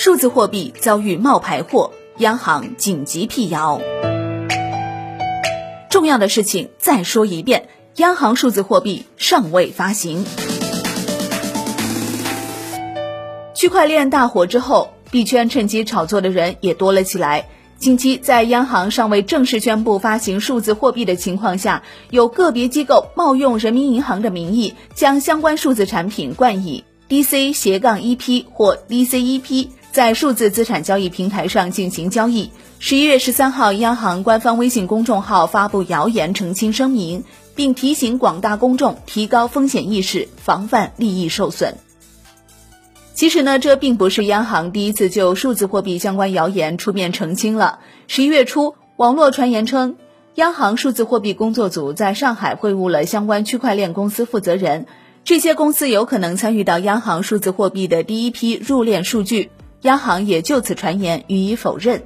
数字货币遭遇冒牌货，央行紧急辟谣。重要的事情再说一遍，央行数字货币尚未发行。区块链大火之后，币圈趁机炒作的人也多了起来。近期，在央行尚未正式宣布发行数字货币的情况下，有个别机构冒用人民银行的名义，将相关数字产品冠以 DC 斜杠 EP 或 DCEP，在数字资产交易平台上进行交易。十一月十三号，央行官方微信公众号发布谣言澄清声明，并提醒广大公众提高风险意识，防范利益受损。其实呢，这并不是央行第一次就数字货币相关谣言出面澄清了。十一月初，网络传言称，央行数字货币工作组在上海会晤了相关区块链公司负责人，这些公司有可能参与到央行数字货币的第一批入链数据。央行也就此传言予以否认。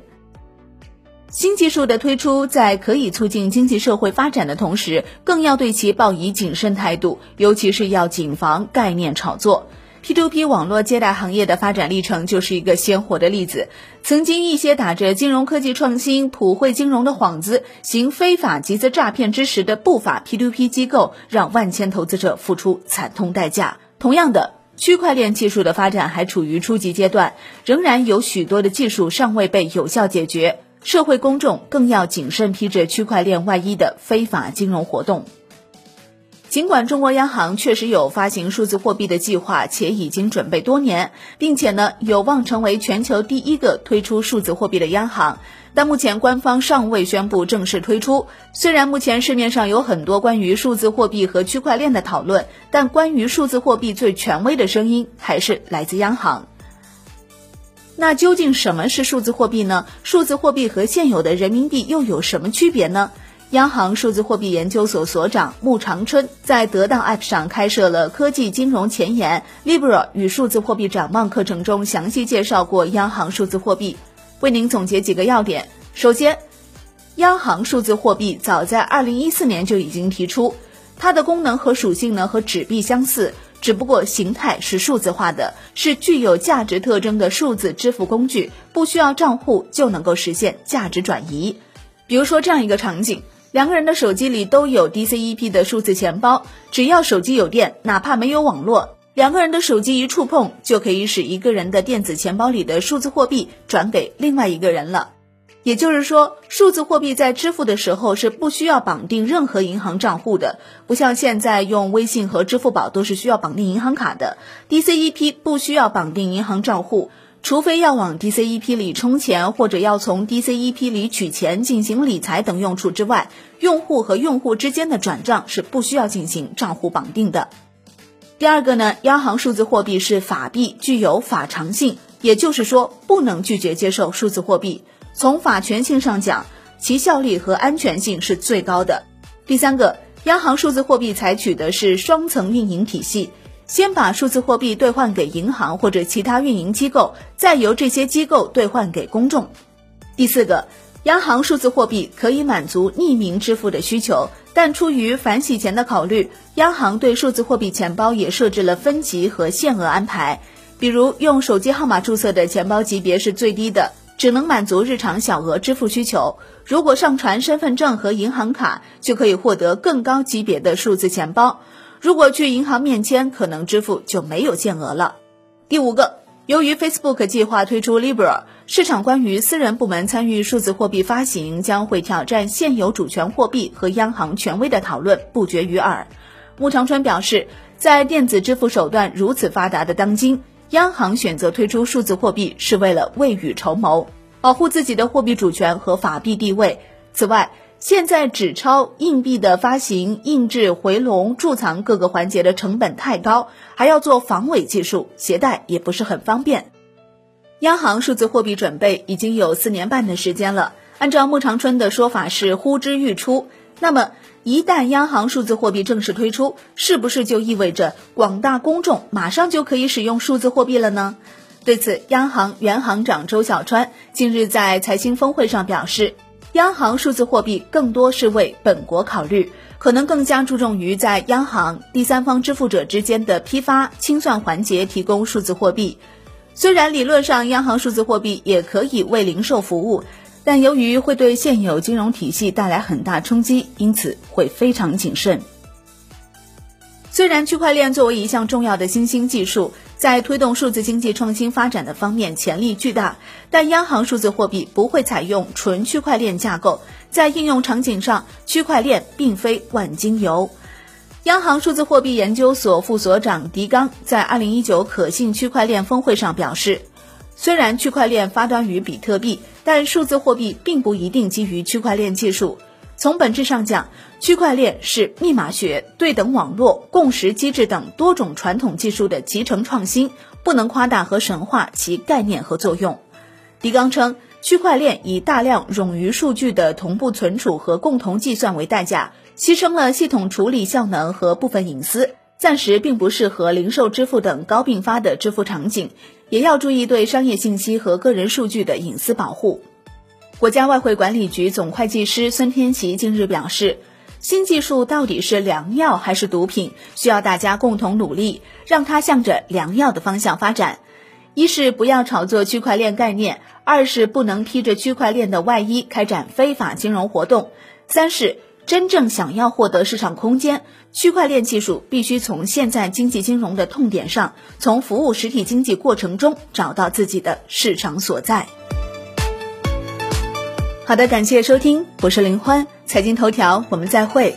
新技术的推出，在可以促进经济社会发展的同时，更要对其抱以谨慎态度，尤其是要谨防概念炒作。P2P 网络借贷行业的发展历程就是一个鲜活的例子。曾经一些打着金融科技创新、普惠金融的幌子，行非法集资诈骗之实的不法 P2P 机构，让万千投资者付出惨痛代价。同样的，区块链技术的发展还处于初级阶段，仍然有许多的技术尚未被有效解决。社会公众更要谨慎批着区块链外衣的非法金融活动。尽管中国央行确实有发行数字货币的计划，且已经准备多年，并且呢有望成为全球第一个推出数字货币的央行，但目前官方尚未宣布正式推出。虽然目前市面上有很多关于数字货币和区块链的讨论，但关于数字货币最权威的声音还是来自央行。那究竟什么是数字货币呢？数字货币和现有的人民币又有什么区别呢？央行数字货币研究所所长穆长春在得当 App 上开设了科技金融前沿 Libra 与数字货币展望课程中，详细介绍过央行数字货币。为您总结几个要点：首先，央行数字货币早在2014年就已经提出，它的功能和属性呢和纸币相似，只不过形态是数字化的，是具有价值特征的数字支付工具，不需要账户就能够实现价值转移。比如说这样一个场景。两个人的手机里都有 DCEP 的数字钱包，只要手机有电，哪怕没有网络，两个人的手机一触碰，就可以使一个人的电子钱包里的数字货币转给另外一个人了。也就是说，数字货币在支付的时候是不需要绑定任何银行账户的，不像现在用微信和支付宝都是需要绑定银行卡的，DCEP 不需要绑定银行账户。除非要往 DCEP 里充钱，或者要从 DCEP 里取钱进行理财等用处之外，用户和用户之间的转账是不需要进行账户绑定的。第二个呢，央行数字货币是法币，具有法偿性，也就是说不能拒绝接受数字货币。从法权性上讲，其效力和安全性是最高的。第三个，央行数字货币采取的是双层运营体系。先把数字货币兑换给银行或者其他运营机构，再由这些机构兑换给公众。第四个，央行数字货币可以满足匿名支付的需求，但出于反洗钱的考虑，央行对数字货币钱包也设置了分级和限额安排。比如，用手机号码注册的钱包级别是最低的，只能满足日常小额支付需求。如果上传身份证和银行卡，就可以获得更高级别的数字钱包。如果去银行面签，可能支付就没有限额了。第五个，由于 Facebook 计划推出 Libra，市场关于私人部门参与数字货币发行将会挑战现有主权货币和央行权威的讨论不绝于耳。穆长春表示，在电子支付手段如此发达的当今，央行选择推出数字货币是为了未雨绸缪，保护自己的货币主权和法币地位。此外，现在纸钞、硬币的发行、印制、回笼、贮藏各个环节的成本太高，还要做防伪技术，携带也不是很方便。央行数字货币准备已经有四年半的时间了，按照穆长春的说法是呼之欲出。那么，一旦央行数字货币正式推出，是不是就意味着广大公众马上就可以使用数字货币了呢？对此，央行原行长周小川近日在财新峰会上表示。央行数字货币更多是为本国考虑，可能更加注重于在央行、第三方支付者之间的批发清算环节提供数字货币。虽然理论上央行数字货币也可以为零售服务，但由于会对现有金融体系带来很大冲击，因此会非常谨慎。虽然区块链作为一项重要的新兴技术，在推动数字经济创新发展的方面潜力巨大，但央行数字货币不会采用纯区块链架构，在应用场景上，区块链并非万金油。央行数字货币研究所副所长狄刚在二零一九可信区块链峰会上表示，虽然区块链发端于比特币，但数字货币并不一定基于区块链技术。从本质上讲，区块链是密码学、对等网络、共识机制等多种传统技术的集成创新，不能夸大和神化其概念和作用。狄刚称，区块链以大量冗余数据的同步存储和共同计算为代价。牺牲了系统处理效能和部分隐私，暂时并不适合零售支付等高并发的支付场景，也要注意对商业信息和个人数据的隐私保护。国家外汇管理局总会计师孙天琪近日表示，新技术到底是良药还是毒品，需要大家共同努力，让它向着良药的方向发展。一是不要炒作区块链概念，二是不能披着区块链的外衣开展非法金融活动，三是。真正想要获得市场空间，区块链技术必须从现在经济金融的痛点上，从服务实体经济过程中找到自己的市场所在。好的，感谢收听，我是林欢，财经头条，我们再会。